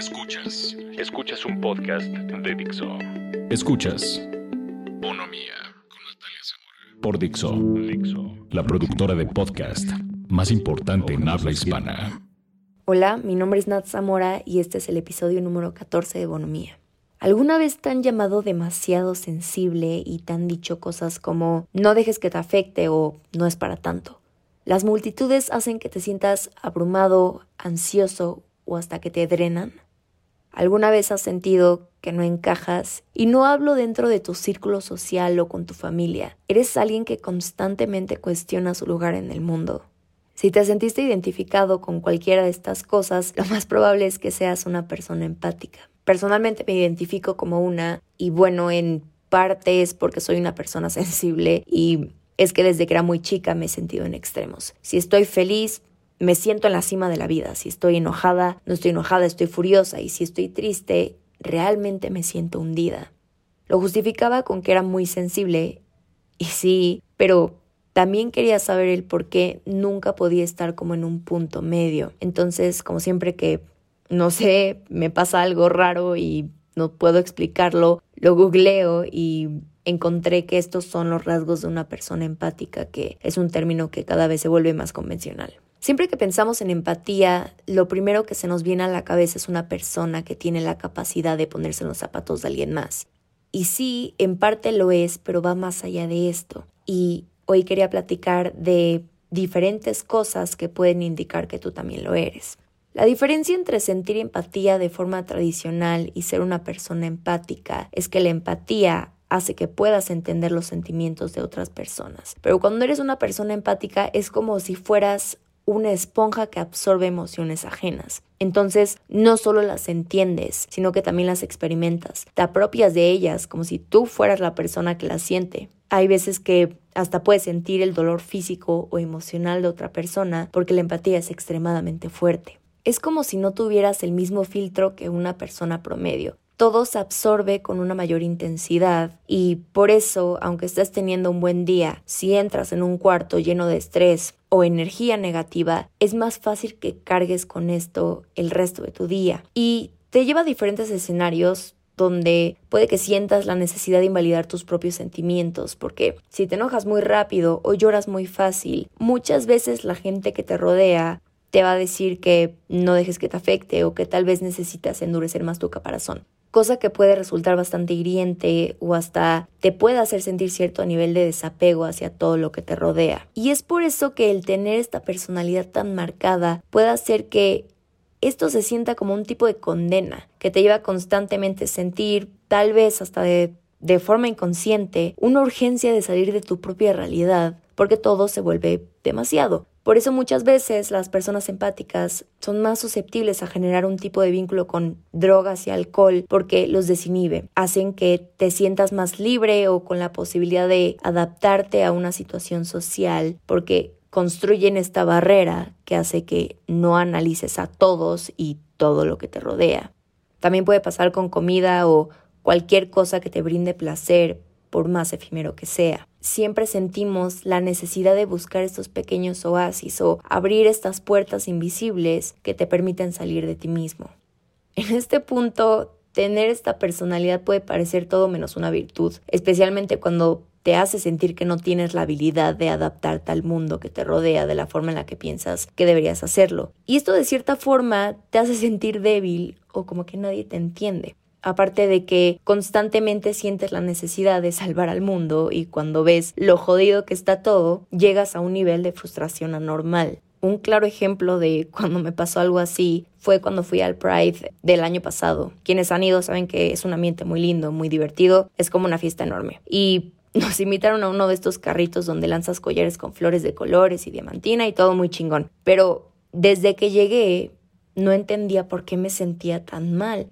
Escuchas. Escuchas un podcast de Dixo. Escuchas. Bonomía con Natalia Zamora. Por Dixo. Dixo. La productora de podcast más importante en habla hispana. Hola, mi nombre es Nat Zamora y este es el episodio número 14 de Bonomía. ¿Alguna vez te han llamado demasiado sensible y te han dicho cosas como no dejes que te afecte o no es para tanto? Las multitudes hacen que te sientas abrumado, ansioso o hasta que te drenan. ¿Alguna vez has sentido que no encajas? Y no hablo dentro de tu círculo social o con tu familia. Eres alguien que constantemente cuestiona su lugar en el mundo. Si te sentiste identificado con cualquiera de estas cosas, lo más probable es que seas una persona empática. Personalmente me identifico como una y bueno, en parte es porque soy una persona sensible y es que desde que era muy chica me he sentido en extremos. Si estoy feliz, me siento en la cima de la vida. Si estoy enojada, no estoy enojada, estoy furiosa. Y si estoy triste, realmente me siento hundida. Lo justificaba con que era muy sensible. Y sí, pero también quería saber el por qué nunca podía estar como en un punto medio. Entonces, como siempre que, no sé, me pasa algo raro y no puedo explicarlo, lo googleo y encontré que estos son los rasgos de una persona empática, que es un término que cada vez se vuelve más convencional. Siempre que pensamos en empatía, lo primero que se nos viene a la cabeza es una persona que tiene la capacidad de ponerse en los zapatos de alguien más. Y sí, en parte lo es, pero va más allá de esto. Y Hoy quería platicar de diferentes cosas que pueden indicar que tú también lo eres. La diferencia entre sentir empatía de forma tradicional y ser una persona empática es que la empatía hace que puedas entender los sentimientos de otras personas. Pero cuando eres una persona empática es como si fueras una esponja que absorbe emociones ajenas. Entonces, no solo las entiendes, sino que también las experimentas. Te apropias de ellas como si tú fueras la persona que las siente. Hay veces que hasta puedes sentir el dolor físico o emocional de otra persona porque la empatía es extremadamente fuerte. Es como si no tuvieras el mismo filtro que una persona promedio. Todo se absorbe con una mayor intensidad y por eso, aunque estés teniendo un buen día, si entras en un cuarto lleno de estrés o energía negativa, es más fácil que cargues con esto el resto de tu día. Y te lleva a diferentes escenarios donde puede que sientas la necesidad de invalidar tus propios sentimientos, porque si te enojas muy rápido o lloras muy fácil, muchas veces la gente que te rodea te va a decir que no dejes que te afecte o que tal vez necesitas endurecer más tu caparazón cosa que puede resultar bastante hiriente o hasta te puede hacer sentir cierto nivel de desapego hacia todo lo que te rodea. Y es por eso que el tener esta personalidad tan marcada puede hacer que esto se sienta como un tipo de condena que te lleva constantemente a sentir, tal vez hasta de, de forma inconsciente, una urgencia de salir de tu propia realidad, porque todo se vuelve demasiado. Por eso muchas veces las personas empáticas son más susceptibles a generar un tipo de vínculo con drogas y alcohol porque los desinhibe, hacen que te sientas más libre o con la posibilidad de adaptarte a una situación social porque construyen esta barrera que hace que no analices a todos y todo lo que te rodea. También puede pasar con comida o cualquier cosa que te brinde placer, por más efímero que sea. Siempre sentimos la necesidad de buscar estos pequeños oasis o abrir estas puertas invisibles que te permiten salir de ti mismo. En este punto, tener esta personalidad puede parecer todo menos una virtud, especialmente cuando te hace sentir que no tienes la habilidad de adaptarte al mundo que te rodea de la forma en la que piensas que deberías hacerlo. Y esto de cierta forma te hace sentir débil o como que nadie te entiende. Aparte de que constantemente sientes la necesidad de salvar al mundo y cuando ves lo jodido que está todo, llegas a un nivel de frustración anormal. Un claro ejemplo de cuando me pasó algo así fue cuando fui al Pride del año pasado. Quienes han ido saben que es un ambiente muy lindo, muy divertido, es como una fiesta enorme. Y nos invitaron a uno de estos carritos donde lanzas collares con flores de colores y diamantina y todo muy chingón. Pero desde que llegué no entendía por qué me sentía tan mal.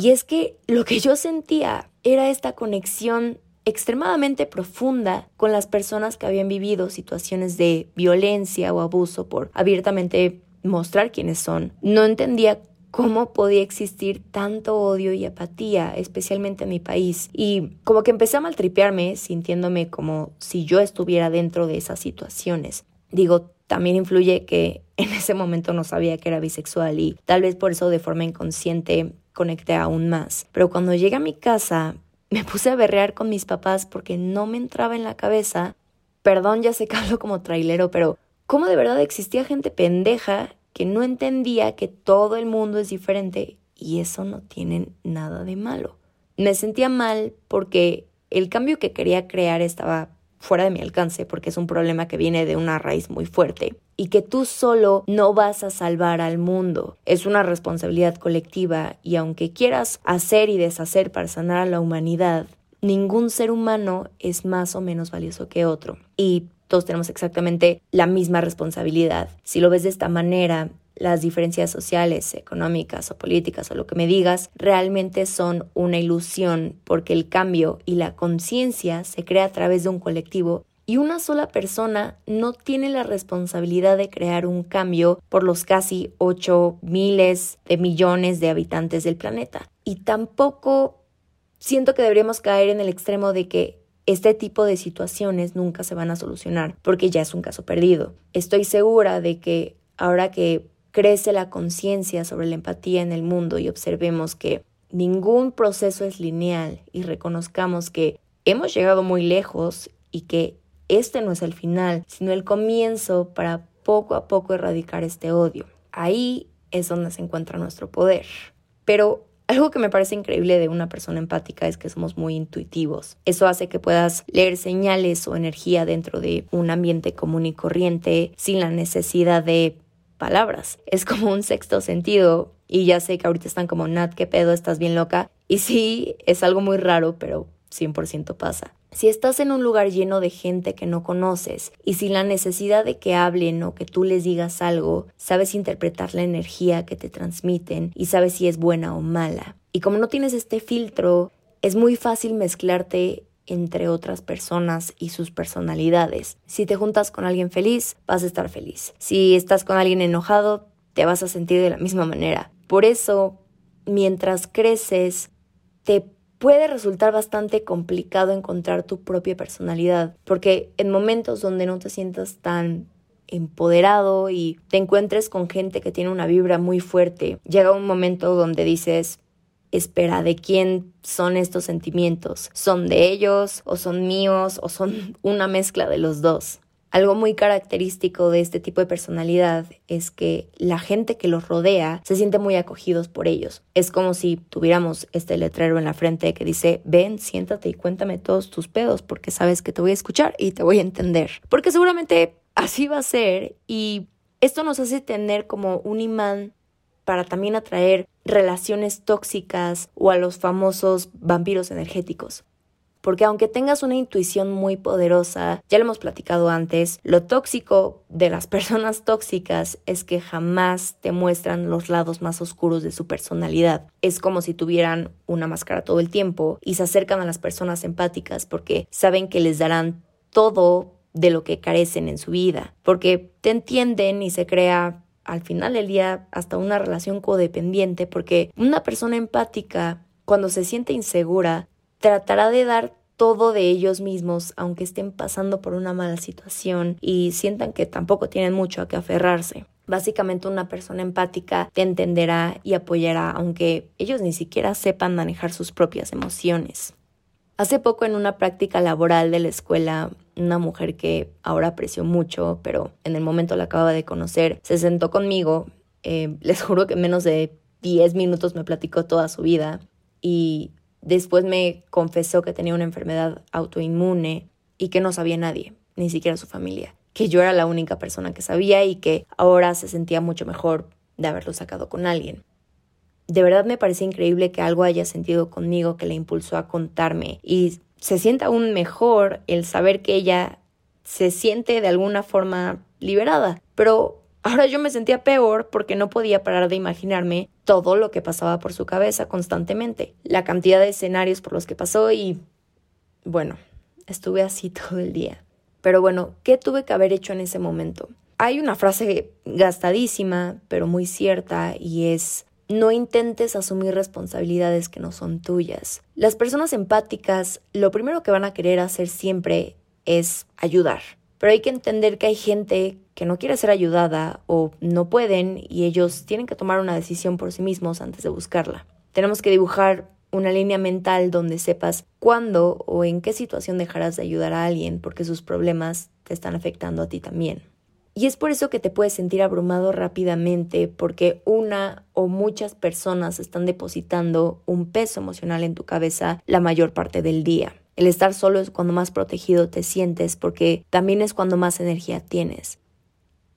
Y es que lo que yo sentía era esta conexión extremadamente profunda con las personas que habían vivido situaciones de violencia o abuso por abiertamente mostrar quiénes son. No entendía cómo podía existir tanto odio y apatía, especialmente en mi país. Y como que empecé a maltripearme, sintiéndome como si yo estuviera dentro de esas situaciones. Digo, también influye que en ese momento no sabía que era bisexual y tal vez por eso de forma inconsciente conecté aún más. Pero cuando llegué a mi casa me puse a berrear con mis papás porque no me entraba en la cabeza. Perdón, ya sé que hablo como trailero, pero ¿cómo de verdad existía gente pendeja que no entendía que todo el mundo es diferente y eso no tiene nada de malo? Me sentía mal porque el cambio que quería crear estaba fuera de mi alcance porque es un problema que viene de una raíz muy fuerte y que tú solo no vas a salvar al mundo. Es una responsabilidad colectiva y aunque quieras hacer y deshacer para sanar a la humanidad, ningún ser humano es más o menos valioso que otro. Y todos tenemos exactamente la misma responsabilidad. Si lo ves de esta manera, las diferencias sociales, económicas o políticas o lo que me digas realmente son una ilusión porque el cambio y la conciencia se crea a través de un colectivo y una sola persona no tiene la responsabilidad de crear un cambio por los casi 8 miles de millones de habitantes del planeta. Y tampoco siento que deberíamos caer en el extremo de que este tipo de situaciones nunca se van a solucionar porque ya es un caso perdido. Estoy segura de que ahora que crece la conciencia sobre la empatía en el mundo y observemos que ningún proceso es lineal y reconozcamos que hemos llegado muy lejos y que este no es el final, sino el comienzo para poco a poco erradicar este odio. Ahí es donde se encuentra nuestro poder. Pero algo que me parece increíble de una persona empática es que somos muy intuitivos. Eso hace que puedas leer señales o energía dentro de un ambiente común y corriente sin la necesidad de palabras. Es como un sexto sentido y ya sé que ahorita están como, Nat, ¿qué pedo? ¿Estás bien loca? Y sí, es algo muy raro, pero 100% pasa. Si estás en un lugar lleno de gente que no conoces y sin la necesidad de que hablen o que tú les digas algo, sabes interpretar la energía que te transmiten y sabes si es buena o mala. Y como no tienes este filtro, es muy fácil mezclarte entre otras personas y sus personalidades. Si te juntas con alguien feliz, vas a estar feliz. Si estás con alguien enojado, te vas a sentir de la misma manera. Por eso, mientras creces, te puede resultar bastante complicado encontrar tu propia personalidad, porque en momentos donde no te sientas tan empoderado y te encuentres con gente que tiene una vibra muy fuerte, llega un momento donde dices, espera de quién son estos sentimientos. ¿Son de ellos o son míos o son una mezcla de los dos? Algo muy característico de este tipo de personalidad es que la gente que los rodea se siente muy acogidos por ellos. Es como si tuviéramos este letrero en la frente que dice, ven, siéntate y cuéntame todos tus pedos porque sabes que te voy a escuchar y te voy a entender. Porque seguramente así va a ser y esto nos hace tener como un imán para también atraer relaciones tóxicas o a los famosos vampiros energéticos. Porque aunque tengas una intuición muy poderosa, ya lo hemos platicado antes, lo tóxico de las personas tóxicas es que jamás te muestran los lados más oscuros de su personalidad. Es como si tuvieran una máscara todo el tiempo y se acercan a las personas empáticas porque saben que les darán todo de lo que carecen en su vida, porque te entienden y se crea al final del día hasta una relación codependiente porque una persona empática cuando se siente insegura tratará de dar todo de ellos mismos aunque estén pasando por una mala situación y sientan que tampoco tienen mucho a que aferrarse. Básicamente una persona empática te entenderá y apoyará aunque ellos ni siquiera sepan manejar sus propias emociones. Hace poco en una práctica laboral de la escuela, una mujer que ahora aprecio mucho, pero en el momento la acababa de conocer, se sentó conmigo. Eh, les juro que en menos de 10 minutos me platicó toda su vida y después me confesó que tenía una enfermedad autoinmune y que no sabía nadie, ni siquiera su familia, que yo era la única persona que sabía y que ahora se sentía mucho mejor de haberlo sacado con alguien. De verdad me parece increíble que algo haya sentido conmigo que le impulsó a contarme y se sienta aún mejor el saber que ella se siente de alguna forma liberada. Pero ahora yo me sentía peor porque no podía parar de imaginarme todo lo que pasaba por su cabeza constantemente, la cantidad de escenarios por los que pasó y bueno, estuve así todo el día. Pero bueno, ¿qué tuve que haber hecho en ese momento? Hay una frase gastadísima, pero muy cierta, y es no intentes asumir responsabilidades que no son tuyas. Las personas empáticas lo primero que van a querer hacer siempre es ayudar. Pero hay que entender que hay gente que no quiere ser ayudada o no pueden y ellos tienen que tomar una decisión por sí mismos antes de buscarla. Tenemos que dibujar una línea mental donde sepas cuándo o en qué situación dejarás de ayudar a alguien porque sus problemas te están afectando a ti también. Y es por eso que te puedes sentir abrumado rápidamente porque una o muchas personas están depositando un peso emocional en tu cabeza la mayor parte del día. El estar solo es cuando más protegido te sientes porque también es cuando más energía tienes.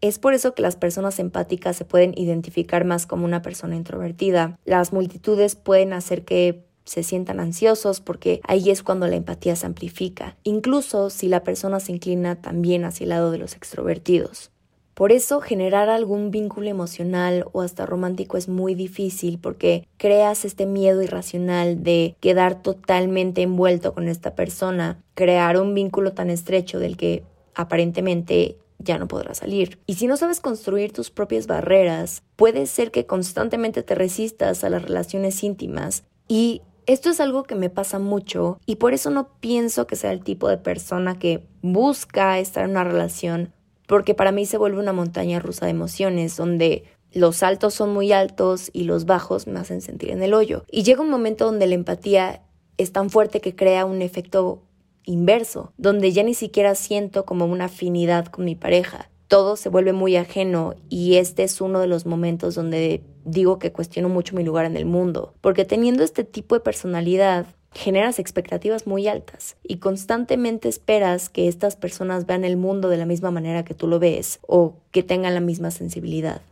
Es por eso que las personas empáticas se pueden identificar más como una persona introvertida. Las multitudes pueden hacer que se sientan ansiosos porque ahí es cuando la empatía se amplifica, incluso si la persona se inclina también hacia el lado de los extrovertidos. Por eso generar algún vínculo emocional o hasta romántico es muy difícil porque creas este miedo irracional de quedar totalmente envuelto con esta persona, crear un vínculo tan estrecho del que aparentemente ya no podrás salir. Y si no sabes construir tus propias barreras, puede ser que constantemente te resistas a las relaciones íntimas y esto es algo que me pasa mucho y por eso no pienso que sea el tipo de persona que busca estar en una relación, porque para mí se vuelve una montaña rusa de emociones donde los altos son muy altos y los bajos me hacen sentir en el hoyo. Y llega un momento donde la empatía es tan fuerte que crea un efecto inverso, donde ya ni siquiera siento como una afinidad con mi pareja. Todo se vuelve muy ajeno y este es uno de los momentos donde digo que cuestiono mucho mi lugar en el mundo, porque teniendo este tipo de personalidad generas expectativas muy altas y constantemente esperas que estas personas vean el mundo de la misma manera que tú lo ves o que tengan la misma sensibilidad.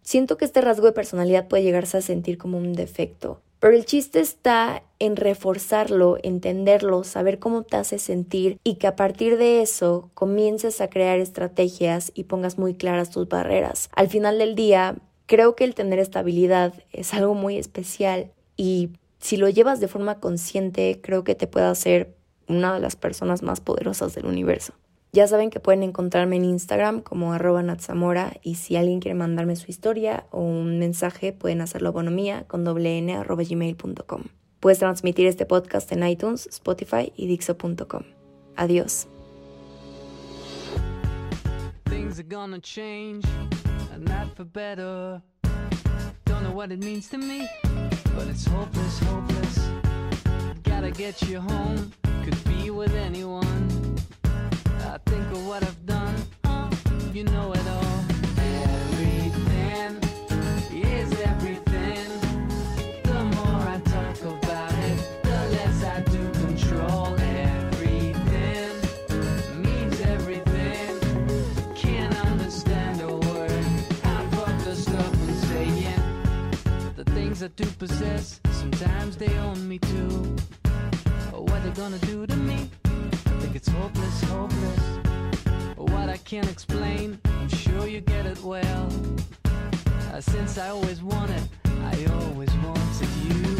Siento que este rasgo de personalidad puede llegarse a sentir como un defecto, pero el chiste está en reforzarlo, entenderlo, saber cómo te hace sentir y que a partir de eso comiences a crear estrategias y pongas muy claras tus barreras. Al final del día, Creo que el tener estabilidad es algo muy especial y si lo llevas de forma consciente, creo que te puede hacer una de las personas más poderosas del universo. Ya saben que pueden encontrarme en Instagram como arroba natsamora y si alguien quiere mandarme su historia o un mensaje pueden hacerlo bonomía con doble n arroba gmail.com. Puedes transmitir este podcast en iTunes, Spotify y Dixo.com. Adiós. not for better. Don't know what it means to me, but it's hopeless, hopeless. Gotta get you home, could be with anyone. Think of what I've done, uh, you know it well. Uh, since I always wanted, I always wanted you.